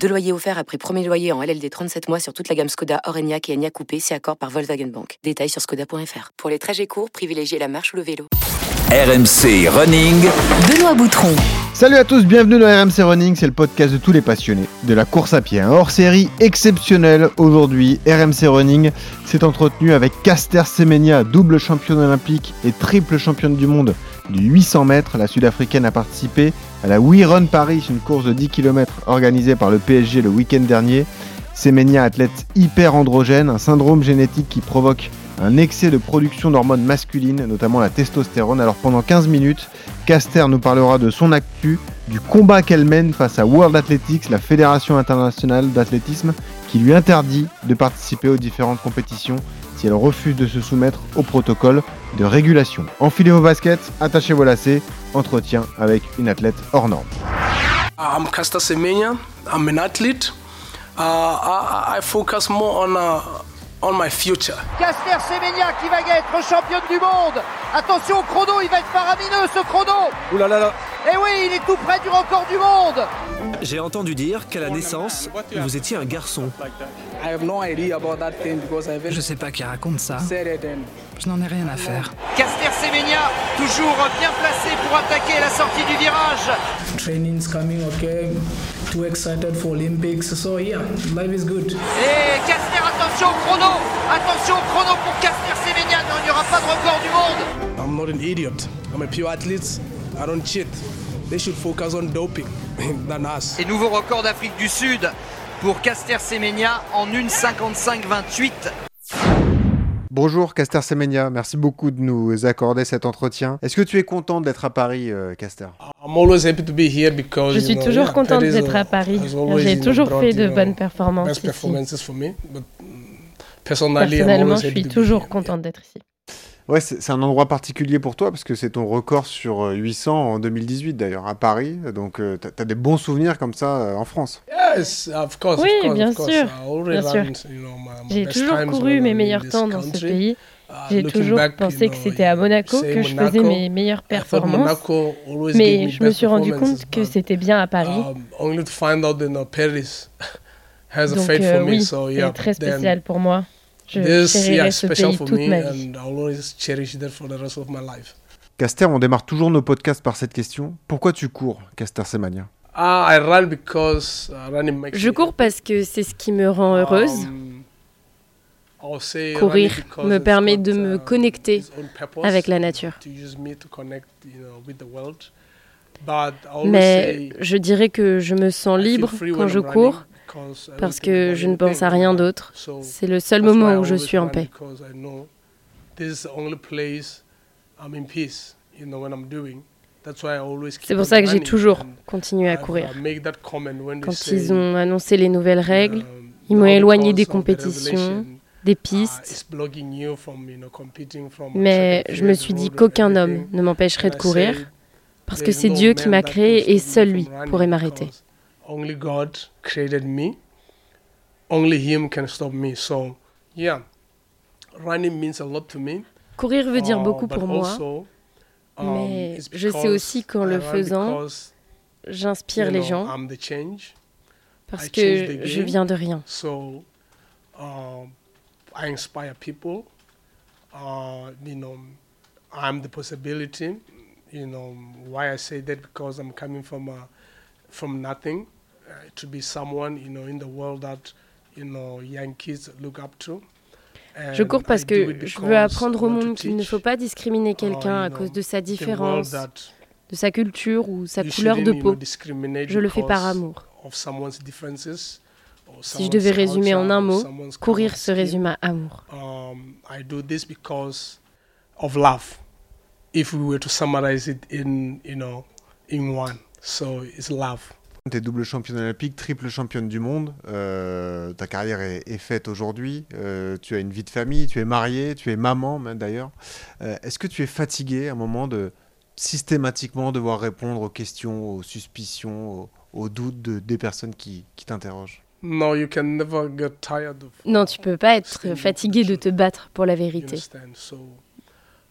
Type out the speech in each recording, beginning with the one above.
Deux loyers offerts après premier loyer en LLD 37 mois sur toute la gamme Skoda, Orenia et Enya Coupé, si accord par Volkswagen Bank. Détails sur skoda.fr. Pour les trajets courts, privilégiez la marche ou le vélo. RMC Running. Benoît Boutron. Salut à tous, bienvenue dans RMC Running, c'est le podcast de tous les passionnés de la course à pied. Un hors-série exceptionnel aujourd'hui. RMC Running s'est entretenu avec Caster Semenya, double championne olympique et triple championne du monde du 800 mètres. La Sud-Africaine a participé à la We Run Paris, une course de 10 km organisée par le PSG le week-end dernier. Semenya, athlète hyper androgène, un syndrome génétique qui provoque un excès de production d'hormones masculines, notamment la testostérone. Alors pendant 15 minutes, Caster nous parlera de son actu, du combat qu'elle mène face à World Athletics, la fédération internationale d'athlétisme, qui lui interdit de participer aux différentes compétitions elle refuse de se soumettre au protocole de régulation. Enfilez vos baskets, attachez vos lacets, entretien avec une athlète hors norme. I'm Caster Semenya. I'm an athlete. Uh, I, I focus more on uh, on my future. Caster Semenya qui va être championne du monde. Attention au chrono, il va être faramineux ce chrono. Ouh là là là. Et oui, il est tout près du record du monde. J'ai entendu dire qu'à la naissance, vous étiez un garçon. Je sais pas qui raconte ça. Je n'en ai rien à faire. Caster Semenya, toujours bien placé pour attaquer la sortie du virage. Training's coming, okay. Too excited for Olympics, so yeah, life is good. Et Caster, attention au chrono Attention au chrono pour Caster Semenya, non, il n'y aura pas de record du monde I'm not an idiot. I'm a pure athlete. I don't cheat. They should focus on doping than us. Et nouveau record d'Afrique du Sud pour Caster Semenya en 1,55-28. Bonjour Caster Semenya, merci beaucoup de nous accorder cet entretien. Est-ce que tu es content d'être à Paris, euh, Caster? I'm always happy to be here because Je suis toujours Paris, d'être à Paris. J'ai toujours fait de bonnes performances ici. Personnellement, je suis toujours here. contente d'être ici. Ouais, c'est un endroit particulier pour toi parce que c'est ton record sur euh, 800 en 2018 d'ailleurs à Paris. Donc tu as, des bons souvenirs comme ça euh, en France. Yes, of course, Oui, of course, bien of course. sûr, I already bien sûr. ran, you know, my- my J'ai best toujours couru mes meilleurs this temps dans ce country. pays. Uh, J'ai toujours back, you pensé que c'était à Monaco que je faisais mes meilleures performances. Mais je me suis rendu compte que c'était bien à Paris. um, only to find out that you know, Paris has a Donc fate euh, for me. oui, So c'est très then spécial pour moi. Je this yeah ce special pays for toute me, ma vie. and I'll always cherish that for the rest of my life. Caster, on démarre toujours nos podcasts par cette question. Pourquoi tu cours, Caster Semenya Ah, uh, Je cours parce que c'est ce qui me rend heureuse. Um, I'll say Courir me permet de me uh, connecter avec la nature. to use me to connect, you know, with the world. But I always Mais say je dirais que je me sens libre quand when je cours parce que je ne pense à rien d'autre. C'est le seul moment où je suis en paix. C'est pour ça que j'ai toujours continué à courir. uh, they Quand ils ont annoncé les nouvelles règles, um, ils m'ont éloigné des compétitions, des uh, pistes, mais je me suis dit qu'aucun homme ne m'empêcherait de courir parce que c'est Dieu qui m'a créé et seul lui pourrait m'arrêter. Only God created me. Only Him can stop me. So, yeah, running means a lot to me. Courir veut dire Uh, beaucoup pour moi, also, um, mais it's je sais aussi qu'en le faisant, j'inspire les gens I'm the change. parce I change the que je viens de rien. So, um, I inspire people. Uh, you know, I'm the possibility. You know, why I say that? Because I'm coming from a, from nothing uh, to be someone you know in the world that you know young kids look up to. Je cours parce I do que je veux apprendre au monde qu'il ne faut pas discriminer uh, quelqu'un à cause de sa différence, de sa culture ou sa couleur de peau. Je le fais par amour. Si je devais résumer en un mot, courir se résume à amour. um, I do this because of love. If we were to summarize it in, you know, in one, so it's love. Tu es double championne olympique, triple championne du monde. Euh, ta carrière est, faite aujourd'hui. Euh, tu as une vie de famille, tu es mariée, tu es maman même d'ailleurs. Euh, est-ce que tu es fatiguée à un moment de systématiquement devoir répondre aux questions, aux suspicions, aux, doutes de, des personnes qui, qui t'interrogent? Non, you can never get tired of non, tu peux pas être fatigué de te battre pour la vérité.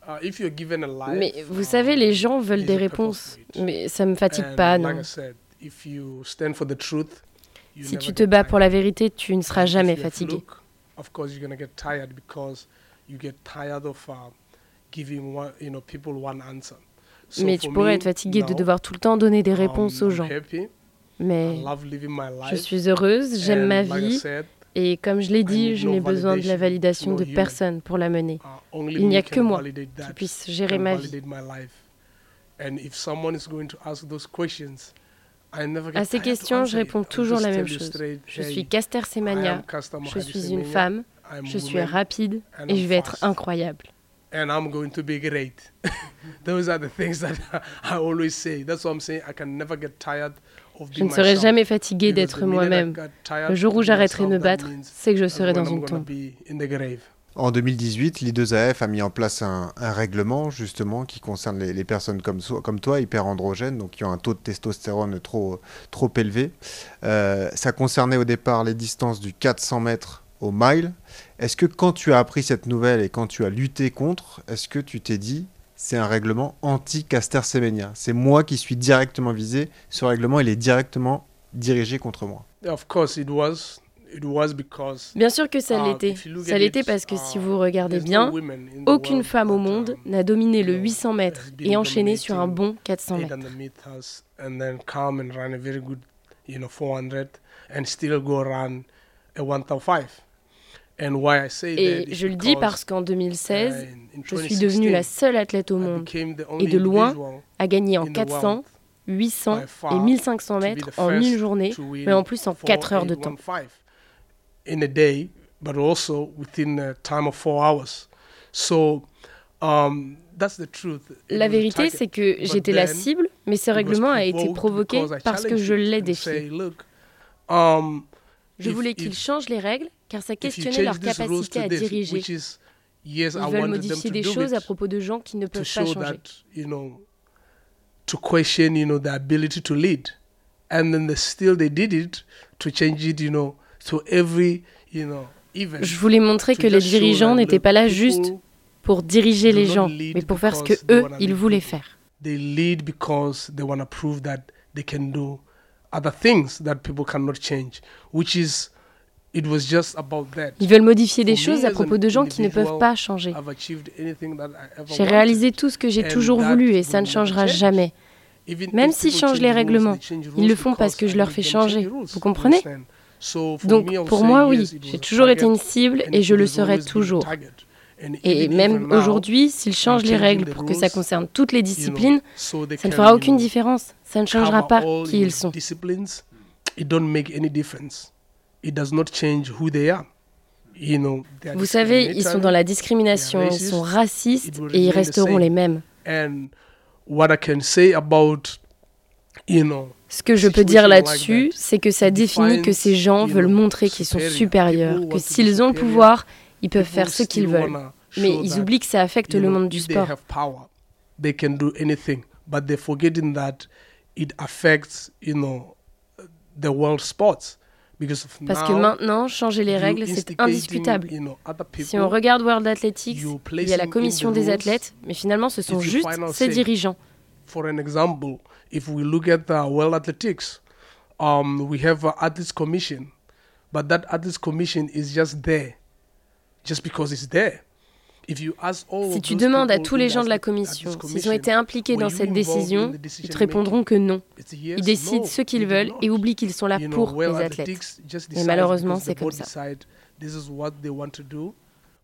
Uh, mais vous savez, les gens veulent des réponses, mais ça me fatigue pas, non. Si tu te bats pour la vérité, tu ne seras jamais fatigué. Mais tu pourrais être fatigué de devoir tout le temps donner des réponses aux gens. Mais je suis heureuse, j'aime ma vie, et comme je l'ai dit, je n'ai besoin de la validation de personne pour la mener. Uh, Il n'y a que moi qui puisse gérer ma vie. À ces questions, je réponds toujours la même chose. Je suis Caster Semania, je suis une femme, je suis rapide et je vais être incroyable. and I'm going to be great. Those are the things that I always say. That's what I'm saying. I can never get tired je ne serai jamais fatigué d'être moi-même. Le jour où j'arrêterai de me battre, c'est que je serai dans une tombe. En 2018, l'I2AF a mis en place un, règlement justement qui concerne les, personnes comme, comme toi, hyperandrogènes, donc qui ont un taux de testostérone trop, trop élevé. Euh, ça concernait au départ les distances du 400 mètres au mile. Est-ce que quand tu as appris cette nouvelle et quand tu as lutté contre, est-ce que tu t'es dit c'est un règlement anti-Caster Semenya. C'est moi qui suis directement visé. Ce règlement, il est directement dirigé contre moi. Bien sûr que ça uh, l'était. Ça l'était parce que si uh, vous regardez bien, aucune femme au monde um, n'a dominé le 800 mètres et enchaîné sur un bon 400 mètres. Et je le dis parce qu'en 2016, uh, je suis devenue la seule athlète au monde et de loin à gagner en 400, 800 et 1500 mètres en une journée, mais en plus en 4 heures de temps. La vérité, c'est que j'étais la cible, mais ce règlement a été provoqué parce que je l'ai défié. Je voulais qu'ils changent les règles car ça questionnait leur capacité à diriger. Ils veulent modifier des choses à propos de gens qui ne peuvent pas changer. To question, you know, the ability to lead, and then they still they did it to change it, you know, to every, you know, even. Je voulais montrer que les dirigeants n'étaient pas là juste pour diriger les gens, mais pour faire ce que eux ils voulaient faire. They lead because they want to prove that they can do other things that people cannot change, which is ils veulent modifier des choses à propos de gens qui ne peuvent pas changer. J'ai réalisé tout ce que j'ai toujours voulu et ça ne changera jamais. Même s'ils changent les règlements, ils le font parce que je leur fais changer. Vous comprenez? Donc pour moi, oui, j'ai toujours été une cible et je le serai toujours. Et même aujourd'hui, s'ils changent les règles pour que ça concerne toutes les disciplines, ça ne fera aucune différence. Ça ne changera pas qui ils sont. Vous savez, ils sont dans la discrimination, ils sont racistes et ils resteront les mêmes. Ce que je peux dire là-dessus, c'est que ça définit que ces gens veulent montrer qu'ils sont supérieurs, que s'ils ont le pouvoir, ils peuvent faire ce qu'ils veulent. Mais ils oublient que ça affecte le monde du sport. Parce que maintenant, changer les règles, c'est indiscutable. Si on regarde World Athletics, il y a la commission des athlètes, mais finalement, ce sont juste ses dirigeants. For an example, if we look at the World Athletics, um, we have an athletes commission, but that athletes commission is just there, just because it's there. Si tu demandes à tous les gens de la commission s'ils ont été impliqués dans cette décision, ils te répondront que non. Ils décident ce qu'ils veulent et oublient qu'ils sont là pour les athlètes. Mais malheureusement, c'est comme ça.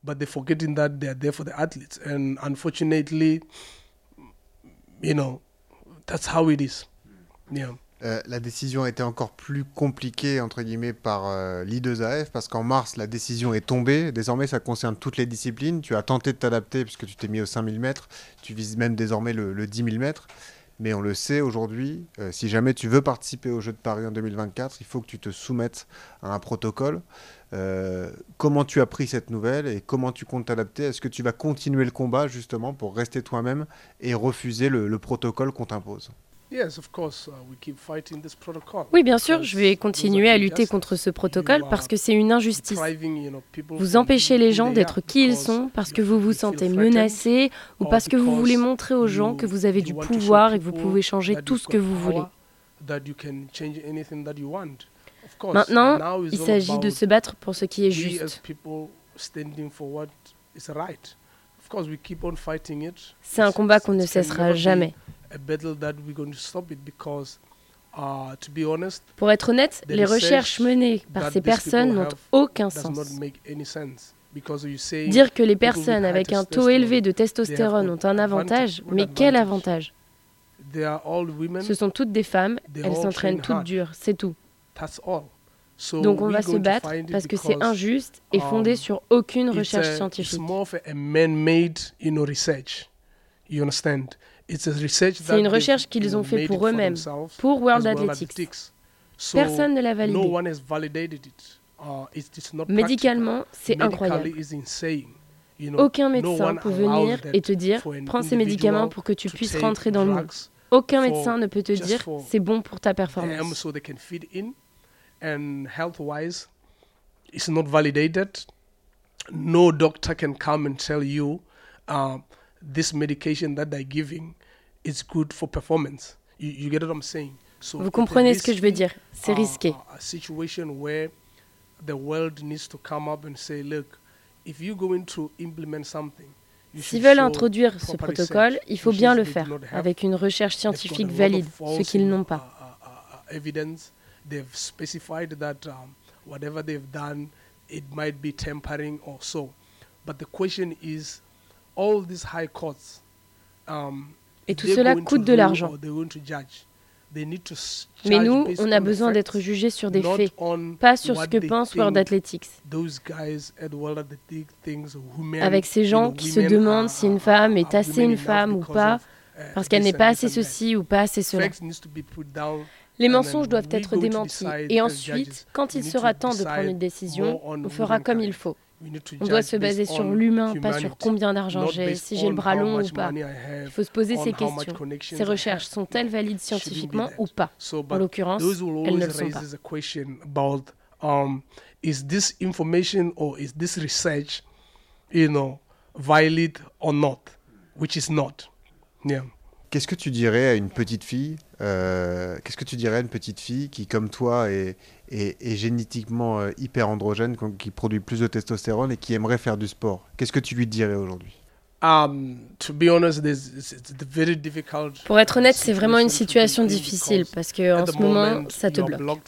but they're forgetting that they're there for the athletes. And unfortunately, you know, that's how it is. Yeah. Euh, la décision a été encore plus compliquée entre guillemets par euh, l'I2AF parce qu'en mars la décision est tombée. Désormais ça concerne toutes les disciplines. Tu as tenté de t'adapter puisque tu t'es mis au 5000 mètres. Tu vises même désormais le, 10 000 mètres. Mais on le sait aujourd'hui, euh, si jamais tu veux participer aux Jeux de Paris en 2024, il faut que tu te soumettes à un protocole. Euh, comment tu as pris cette nouvelle et comment tu comptes t'adapter? Est-ce que tu vas continuer le combat justement pour rester toi-même et refuser le protocole qu'on t'impose? Oui, bien sûr, je vais continuer à lutter contre ce protocole parce que c'est une injustice. Vous empêchez les gens d'être qui ils sont parce que vous vous sentez menacé ou parce que vous voulez montrer aux gens que vous avez du pouvoir et que vous pouvez changer tout ce que vous voulez. Maintenant, il s'agit de se battre pour ce qui est juste. C'est un combat qu'on ne cessera jamais. Pour être honnête, les recherches menées par ces personnes n'ont aucun sens. Dire que les personnes avec un taux élevé de testostérone ont un avantage, mais quel avantage? Ce sont toutes des femmes, elles s'entraînent toutes dures, c'est tout. Donc on va se battre parce que c'est injuste et fondé um, sur aucune recherche scientifique. C'est une recherche qu'ils ont fait pour eux-mêmes, pour World Athletics. Personne ne l'a validé. Uh, Médicalement, c'est incroyable. Aucun médecin peut venir et te dire prends ces médicaments pour que tu puisses rentrer dans le moule. Aucun médecin ne peut te dire c'est bon pour ta performance. it's not validated. No doctor can come and tell you uh, this medication that they're giving is good for performance. You, you get what I'm saying? So Vous comprenez ce que je veux dire C'est risqué. A situation where the world needs to come up and say, look, if you're going to implement something, S'ils veulent introduire ce protocole, il faut bien le faire, avec une recherche scientifique valide, ce qu'ils n'ont pas. Uh, uh, uh, they've specified that um, whatever they've done, it might be tampering or so. But the question is, all these high courts, um, et tout cela coûte de l'argent. Mais nous, on a besoin d'être jugés sur des faits, pas sur ce que pense World Athletics. Avec ces gens qui se demandent si une femme est assez une femme ou pas, uh, parce qu'elle n'est pas assez ceci ou pas assez cela. Les mensonges doivent être démentis et ensuite, quand il sera temps de prendre une décision, on fera comme il faut. On doit se baser sur l'humain, pas sur combien d'argent j'ai, si j'ai le bras long ou pas. Il faut se poser ces questions. Ces recherches sont-elles valides scientifiquement ou pas? En l'occurrence, elles ne le sont pas. Um, is this information or is this research, you know, valid or not? Which is not. Yeah. Qu'est-ce que tu dirais à une petite fille euh, Qu'est-ce que tu dirais à une petite fille qui, comme toi, est, est, génétiquement euh, hyper androgène, qui produit plus de testostérone et qui aimerait faire du sport? Qu'est-ce que tu lui dirais aujourd'hui? Pour être honnête, c'est vraiment une situation difficile parce que en ce moment, ça te bloque.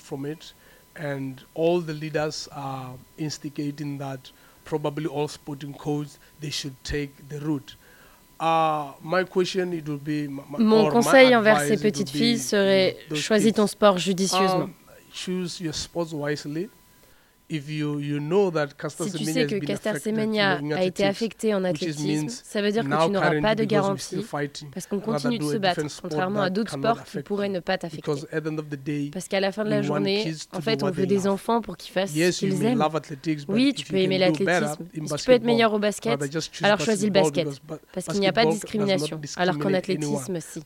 And all the leaders are instigating that probably all sporting codes they should take the route. Mon conseil envers ces petites filles serait choisis ton sport judicieusement. Si tu sais que Caster Semenya a été affecté en athlétisme, ça veut dire que tu n'auras pas de garantie parce qu'on continue de se battre, contrairement à d'autres sports qui pourraient ne pas t'affecter. Parce qu'à la fin de la journée, en fait, on veut des enfants pour qu'ils fassent ce qu'ils aiment. Oui, tu peux aimer l'athlétisme. Si tu peux être meilleur au basket, alors choisis le basket. Parce qu'il n'y a pas de discrimination. Alors qu'en athlétisme, si.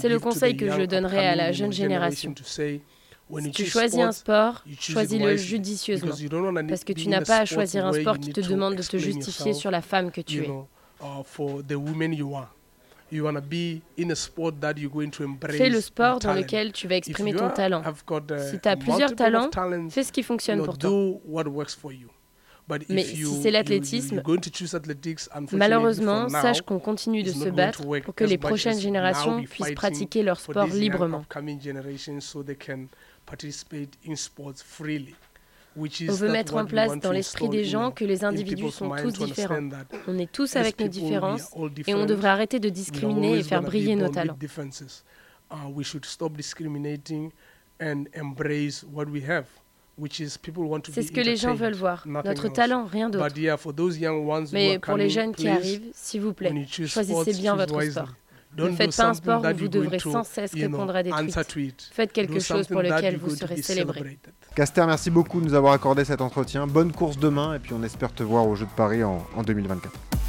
C'est le conseil que je donnerais à la jeune génération. Si tu choisis un sport, choisis-le judicieusement, parce que tu n'as pas à choisir un sport qui te demande de te justifier sur la femme que tu es. Fais le sport dans lequel tu vas exprimer ton talent. Si tu as plusieurs talents, fais ce qui fonctionne pour toi. Mais si c'est l'athlétisme, malheureusement, sache qu'on continue de se battre pour que les prochaines générations puissent pratiquer leur sport librement. On veut mettre en place dans l'esprit des gens que les individus sont tous différents. On est tous avec nos différences et on devrait arrêter de discriminer et faire briller nos talents. C'est ce que les gens veulent voir, notre talent, rien d'autre. Mais pour les jeunes qui arrivent, s'il vous plaît, choisissez bien votre sport. Ne faites pas un sport où vous devrez sans cesse répondre à des tweets. Faites quelque chose pour lequel vous serez célébré. Caster, merci beaucoup de nous avoir accordé cet entretien. Bonne course demain et puis on espère te voir au Jeu de Paris en, en 2024.